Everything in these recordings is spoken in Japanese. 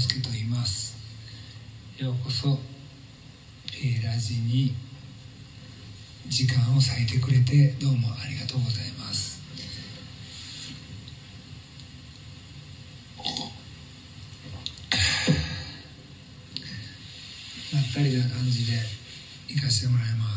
介と言います。ようこそ、えー、ラジに時間を割いてくれてどうもありがとうございます。まったりな感じで行かせてもらいます。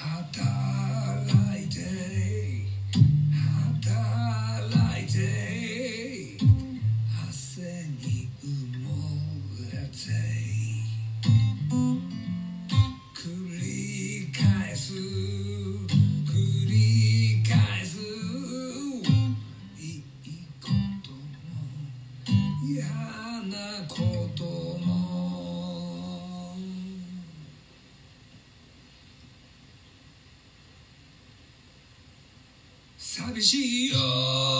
寂しいよ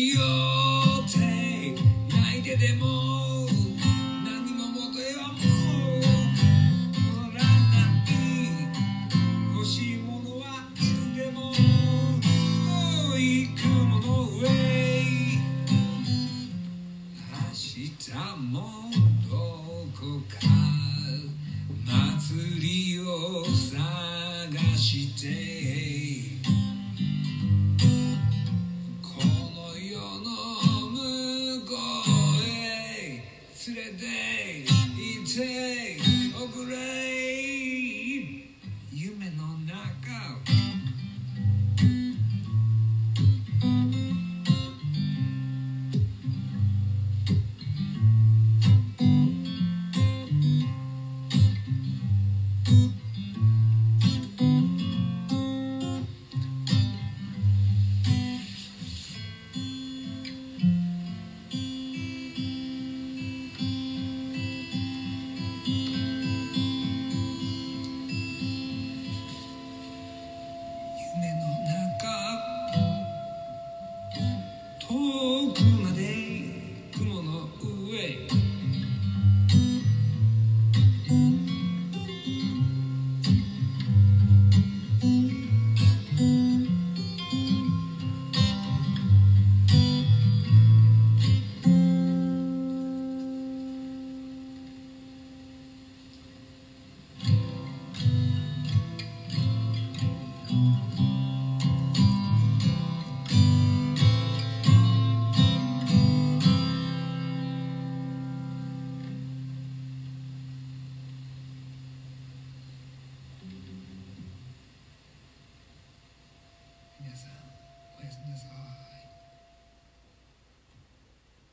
よ